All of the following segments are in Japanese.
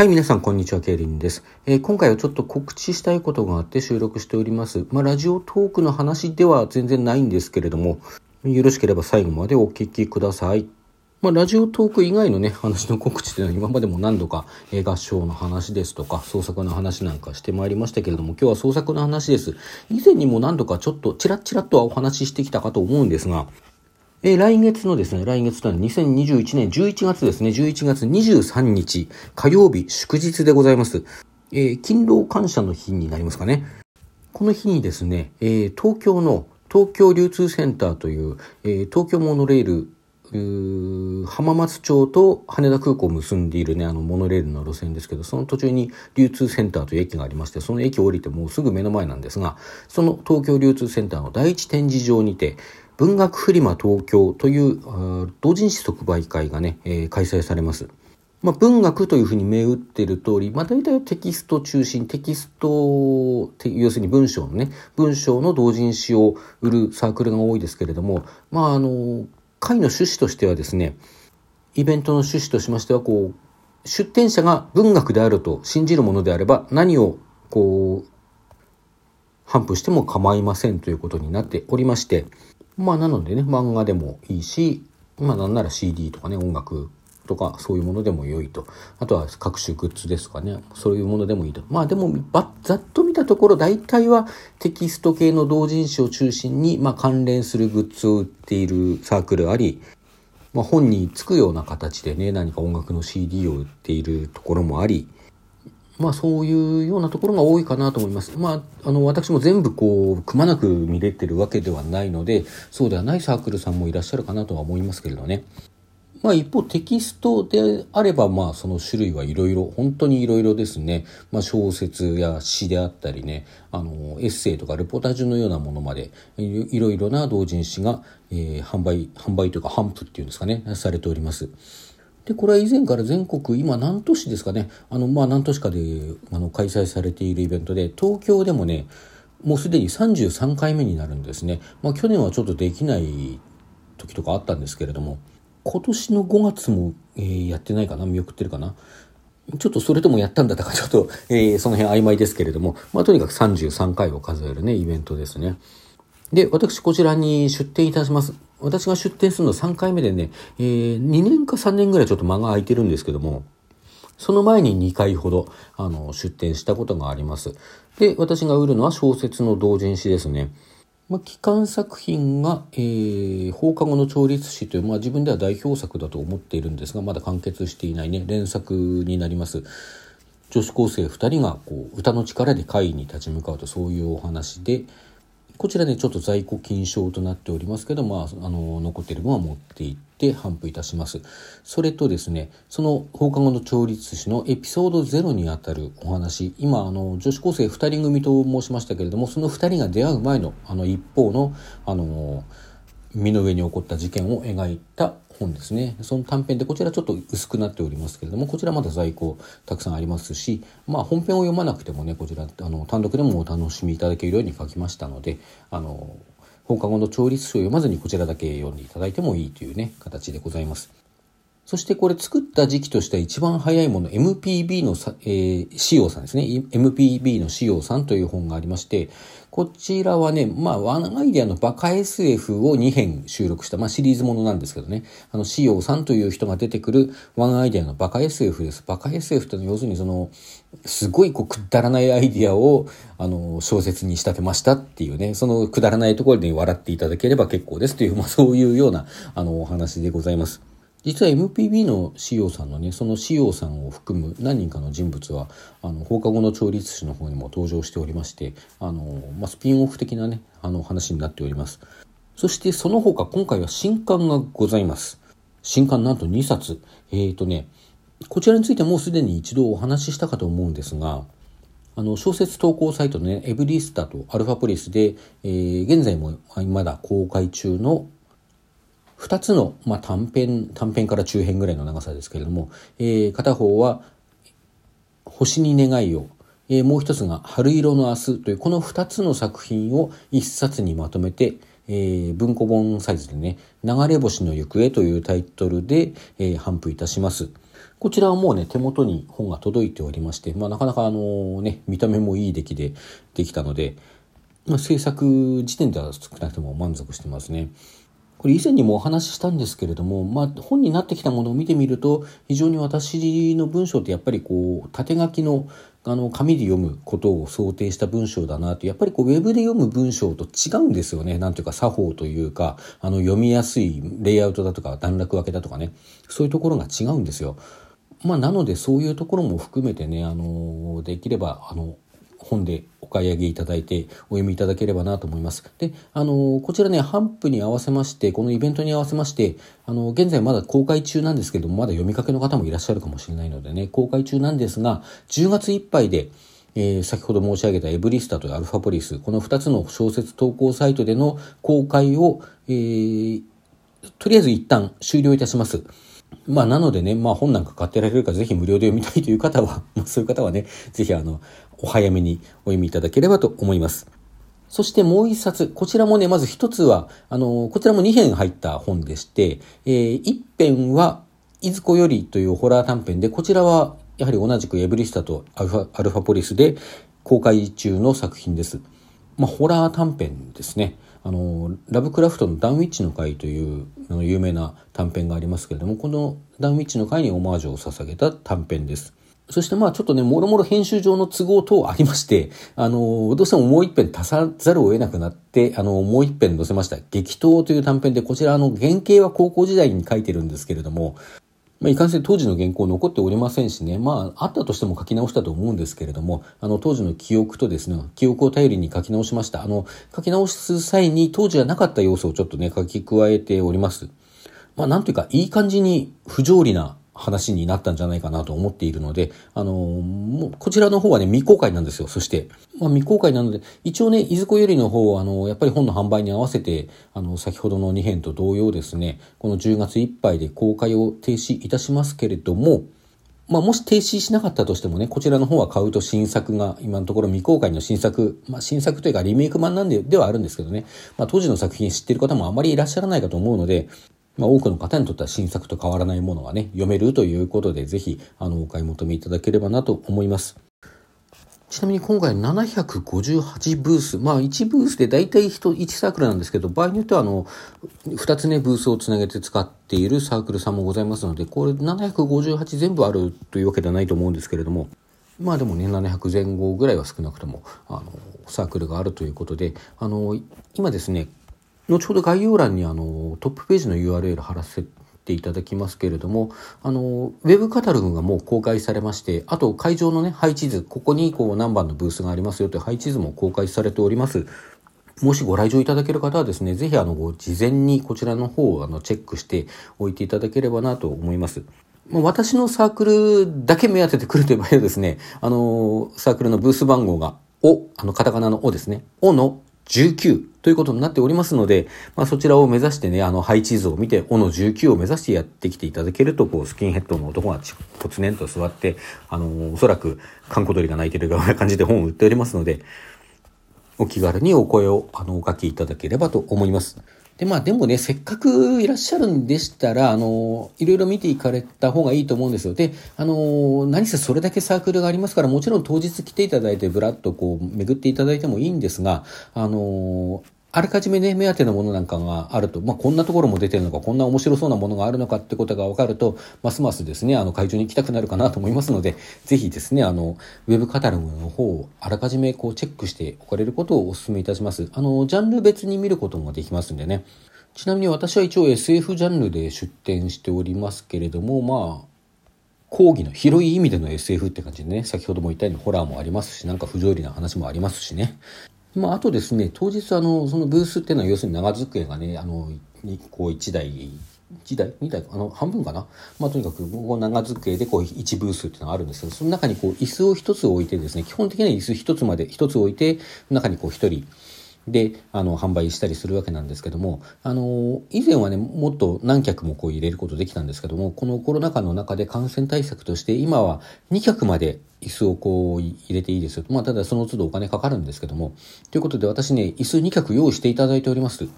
はい、皆さん、こんにちは、ケイリンです、えー、今回はちょっと告知したいことがあって収録しております。まあ、ラジオトークの話では全然ないんですけれども、よろしければ最後までお聞きください。まあ、ラジオトーク以外のね、話の告知というのは 今までも何度か、え、合唱の話ですとか、創作の話なんかしてまいりましたけれども、今日は創作の話です。以前にも何度かちょっとチラッチラッとはお話ししてきたかと思うんですが、えー、来月のですね、来月とは2021年11月ですね、11月23日、火曜日、祝日でございます。えー、勤労感謝の日になりますかね。この日にですね、えー、東京の東京流通センターという、えー、東京モノレール浜松町と羽田空港を結んでいるね、あのモノレールの路線ですけど、その途中に流通センターという駅がありまして、その駅を降りてもうすぐ目の前なんですが、その東京流通センターの第一展示場にて、文学フリマ東京という同人誌即売会がね、えー、開催されます。まあ、文学というふうに銘打っている通り、まあ、大体テキスト中心、テキスト、要するに文章のね、文章の同人誌を売るサークルが多いですけれども、まあ、あの、会の趣旨としてはですね、イベントの趣旨としましては、こう、出展者が文学であると信じるものであれば、何を、こう、反布しても構いませんということになっておりまして、まあなのでね、漫画でもいいし、まあなんなら CD とかね、音楽とかそういうものでも良いと。あとは各種グッズですかね。そういうものでもいいと。まあでも、ざっと見たところ大体はテキスト系の同人誌を中心に、まあ関連するグッズを売っているサークルあり、まあ本につくような形でね、何か音楽の CD を売っているところもあり、まあそういうようなところが多いかなと思います。まあ、あの、私も全部こう、くまなく見れてるわけではないので、そうではないサークルさんもいらっしゃるかなとは思いますけれどね。まあ一方テキストであればまあその種類はいろいろ本当にいろいろですね、まあ、小説や詩であったりねあのエッセイとかレポタージュのようなものまでいろいろな同人誌が、えー、販売販売というか販布っていうんですかねされております。で、これは以前から全国、今何都市ですかね、あの、まあ何都市かであの開催されているイベントで、東京でもね、もうすでに33回目になるんですね。まあ去年はちょっとできない時とかあったんですけれども、今年の5月も、えー、やってないかな見送ってるかなちょっとそれともやったんだったかちょっと、えー、その辺曖昧ですけれども、まあとにかく33回を数えるね、イベントですね。で、私こちらに出店いたします。私が出店するの3回目でね、えー、2年か3年ぐらいちょっと間が空いてるんですけども、その前に2回ほど、あの、出展したことがあります。で、私が売るのは小説の同人誌ですね。まあ、機関作品が、えー、放課後の調律師という、まあ、自分では代表作だと思っているんですが、まだ完結していないね、連作になります。女子高生2人がこう歌の力で会議に立ち向かうとそういうお話で、こちらね、ちょっと在庫禁止となっておりますけど、まあ、あの、残っている分は持っていって頒布いたします。それとですね、その放課後の調律師のエピソード0にあたるお話、今、あの、女子高生2人組と申しましたけれども、その2人が出会う前の、あの、一方の、あの、身の上に起こった事件を描いた本ですね。その短編でこちらちょっと薄くなっておりますけれども、こちらまだ在庫たくさんありますし、まあ本編を読まなくてもね、こちらあの単独でもお楽しみいただけるように書きましたので、あの、放課後の調律書を読まずにこちらだけ読んでいただいてもいいというね、形でございます。そしてこれ作った時期としては一番早いもの、MPB のさ、えー、仕様さんですね。MPB の仕様さんという本がありまして、こちらはね、まあ、ワンアイデアのバカ SF を2編収録した、まあ、シリーズものなんですけどね。あの、仕様さんという人が出てくるワンアイデアのバカ SF です。バカ SF ってのは要するにその、すごいこう、くだらないアイデアを、あの、小説に仕立てましたっていうね、そのくだらないところで笑っていただければ結構ですという、まあ、そういうような、あの、お話でございます。実は MPB の CO さんのねその CO さんを含む何人かの人物はあの放課後の調律師の方にも登場しておりましてあの、まあ、スピンオフ的なねあの話になっております。そしてその他今回は新刊がございます。新刊なんと2冊。えっ、ー、とねこちらについてもうすでに一度お話ししたかと思うんですがあの小説投稿サイトのねエブリスタとアルファポリスで、えー、現在もまだ公開中の2つの、まあ、短編、短編から中編ぐらいの長さですけれども、えー、片方は、星に願いを、えー、もう一つが春色の明日という、この2つの作品を1冊にまとめて、えー、文庫本サイズでね、流れ星の行方というタイトルで、えー、頒布いたします。こちらはもうね、手元に本が届いておりまして、まあ、なかなかあのね、見た目もいい出来でできたので、まあ、制作時点では少なくとも満足してますね。これ以前にもお話ししたんですけれども、まあ、本になってきたものを見てみると、非常に私の文章ってやっぱりこう、縦書きのあの紙で読むことを想定した文章だなとやっぱりこうウェブで読む文章と違うんですよねなんていうか作法というかあの読みやすいレイアウトだとか段落分けだとかねそういうところが違うんですよ。まあ、なのでそういうところも含めてねあのできればあの本でお買い上げいただいてお読みいただければなと思います。で、あの、こちらね、ハンプに合わせまして、このイベントに合わせまして、あの、現在まだ公開中なんですけども、まだ読みかけの方もいらっしゃるかもしれないのでね、公開中なんですが、10月いっぱいで、えー、先ほど申し上げたエブリスタとアルファポリス、この2つの小説投稿サイトでの公開を、えー、とりあえず一旦終了いたします。まあ、なのでね、まあ、本なんか買ってられるから、ぜひ無料で読みたいという方は、まあ、そういう方はね、ぜひ、あの、お早めにお読みいただければと思います。そしてもう一冊、こちらもね、まず一つは、あの、こちらも2編入った本でして、えー、一編は、いずこよりというホラー短編で、こちらは、やはり同じくエブリスタとアルファアルファポリスで公開中の作品です。まあ、ホラー短編ですね。あの、ラブクラフトのダンウィッチの会というあの有名な短編がありますけれども、このダンウィッチの会にオマージュを捧げた短編です。そしてまあちょっとね、もろもろ編集上の都合等ありまして、あの、どうしてももう一編足さざるを得なくなって、あの、もう一編載せました。激闘という短編で、こちらあの、原型は高校時代に書いてるんですけれども、まあ、いかんせん当時の原稿残っておりませんしね、まあ、あったとしても書き直したと思うんですけれども、あの、当時の記憶とですね、記憶を頼りに書き直しました。あの、書き直す際に当時はなかった要素をちょっとね、書き加えております。まあ、なんというか、いい感じに不条理な話になったんじゃないかなと思っているので、あのもうこちらの方はね、未公開なんですよ。そして、まあ、未公開なので、一応ね、いずこよりの方は、あの、やっぱり本の販売に合わせて、あの、先ほどの2編と同様ですね、この10月いっぱいで公開を停止いたしますけれども、まあ、もし停止しなかったとしてもね、こちらの方は買うと新作が、今のところ未公開の新作、まあ、新作というかリメイク版なんで、ではあるんですけどね、まあ、当時の作品知ってる方もあまりいらっしゃらないかと思うので、まあ、多くの方にとっては新作と変わらないものがね、読めるということで、ぜひ、あの、お買い求めいただければなと思います。ちなみに今回758ブース、まあ1ブースで大体 1, 1サークルなんですけど、場合によってはあの、2つね、ブースをつなげて使っているサークルさんもございますので、これ758全部あるというわけではないと思うんですけれども、まあでもね、700前後ぐらいは少なくとも、あの、サークルがあるということで、あの、今ですね、後ほど概要欄にあのトップページの URL 貼らせていただきますけれども、あの、ウェブカタログがもう公開されまして、あと会場のね、配置図、ここにこう何番のブースがありますよという配置図も公開されております。もしご来場いただける方はですね、ぜひあの、事前にこちらの方をあのチェックしておいていただければなと思います。ま私のサークルだけ目当ててくるという場合はですね、あの、サークルのブース番号が、お、あの、カタカナのおですね、おの19ということになっておりますので、まあ、そちらを目指してね、あの、配置図を見て、おの19を目指してやってきていただけると、こう、スキンヘッドの男がぽつねんと座って、あの、おそらく、閑古鳥が鳴いてるような感じで本を売っておりますので、お気軽にお声を、あの、お書きいただければと思います。で、まあでもね、せっかくいらっしゃるんでしたら、あの、いろいろ見ていかれた方がいいと思うんですよ。で、あの、何せそれだけサークルがありますから、もちろん当日来ていただいて、ぶらっとこう、巡っていただいてもいいんですが、あの、あらかじめね、目当てのものなんかがあると、まあ、こんなところも出てるのか、こんな面白そうなものがあるのかってことが分かると、ますますですね、あの、会場に行きたくなるかなと思いますので、ぜひですね、あの、ウェブカタログの方をあらかじめこうチェックしておかれることをお勧めいたします。あの、ジャンル別に見ることもできますんでね。ちなみに私は一応 SF ジャンルで出展しておりますけれども、まあ、講義の広い意味での SF って感じでね、先ほども言ったようにホラーもありますし、なんか不条理な話もありますしね。まあ、あとですね、当日あの、そのブースっていうのは要するに長机がね、あの、こう1台、1台 ?2 台あの、半分かなまあ、とにかく、こう長机でこう1ブースっていうのがあるんですけど、その中にこう椅子を1つ置いてですね、基本的には椅子1つまで、1つ置いて、中にこう1人、で、あの、販売したりするわけなんですけども、あの、以前はね、もっと何客もこう入れることできたんですけども、このコロナ禍の中で感染対策として、今は2客まで椅子をこう入れていいですよ。まあ、ただその都度お金かかるんですけども、ということで私ね、椅子2脚用意していただいております。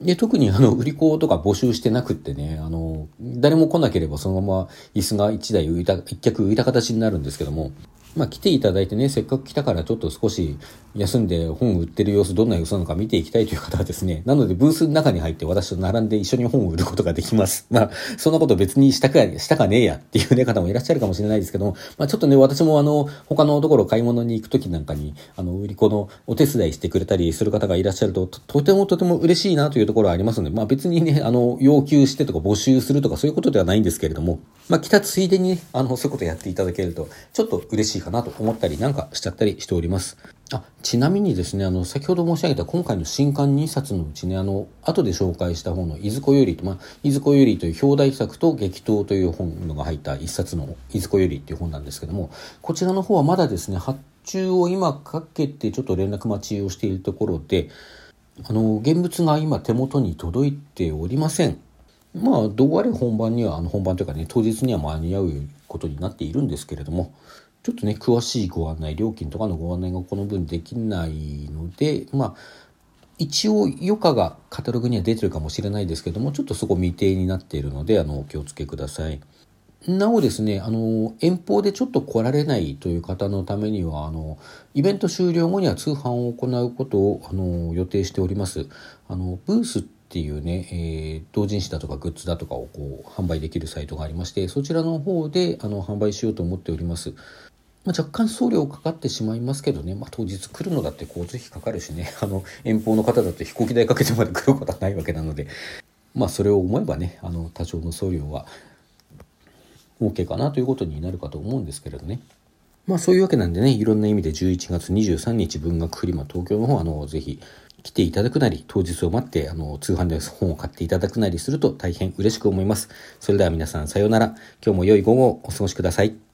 で、特にあの、売り子とか募集してなくってね、あの、誰も来なければそのまま椅子が1台浮いた、1脚浮いた形になるんですけども、まあ来ていただいてね、せっかく来たからちょっと少し休んで本売ってる様子、どんな様子なのか見ていきたいという方はですね、なのでブースの中に入って私と並んで一緒に本を売ることができます。まあ、そんなこと別にしたか、したかねえやっていうね、方もいらっしゃるかもしれないですけども、まあちょっとね、私もあの、他のところ買い物に行くときなんかに、あの、売り子のお手伝いしてくれたりする方がいらっしゃると、ととてもとても嬉しいなというところはありますので、まあ別にね、あの、要求してとか募集するとかそういうことではないんですけれども、まあ来たついでにね、あの、そういうことやっていただけると、ちょっと嬉しいかなと思ったりなんかしちゃったりしております。あ、ちなみにですね、あの、先ほど申し上げた今回の新刊2冊のうちね、あの、後で紹介した本のいずこより、まあ、いずこよりという表題作と激闘という本のが入った一冊のいずこよりっていう本なんですけども、こちらの方はまだですね、発注を今かけてちょっと連絡待ちをしているところで、あの、現物が今手元に届いておりません。まあ、どうあれ本番には、あの、本番というかね、当日には間に合うことになっているんですけれども、ちょっとね、詳しいご案内、料金とかのご案内がこの分できないので、まあ、一応余暇がカタログには出てるかもしれないですけども、ちょっとそこ未定になっているので、あの、お気をつけください。なおですね、あの、遠方でちょっと来られないという方のためには、あの、イベント終了後には通販を行うことを、あの、予定しております。あの、ブースっていうね、えー、同人誌だとかグッズだとかをこう販売できるサイトがありまして、そちらの方であの販売しようと思っております。まあ、若干送料かかってしまいますけどね、まあ、当日来るのだって交通費かかるしね、あの、遠方の方だと飛行機代かけてまで来ることはないわけなので、まあ、それを思えばね、あの、多少の送料は OK かなということになるかと思うんですけれどね。まあ、そういうわけなんでね、いろんな意味で11月23日文学フリマ東京の方、あの、ぜひ来ていただくなり、当日を待って、あの、通販で本を買っていただくなりすると大変嬉しく思います。それでは皆さんさようなら。今日も良い午後をお過ごしください。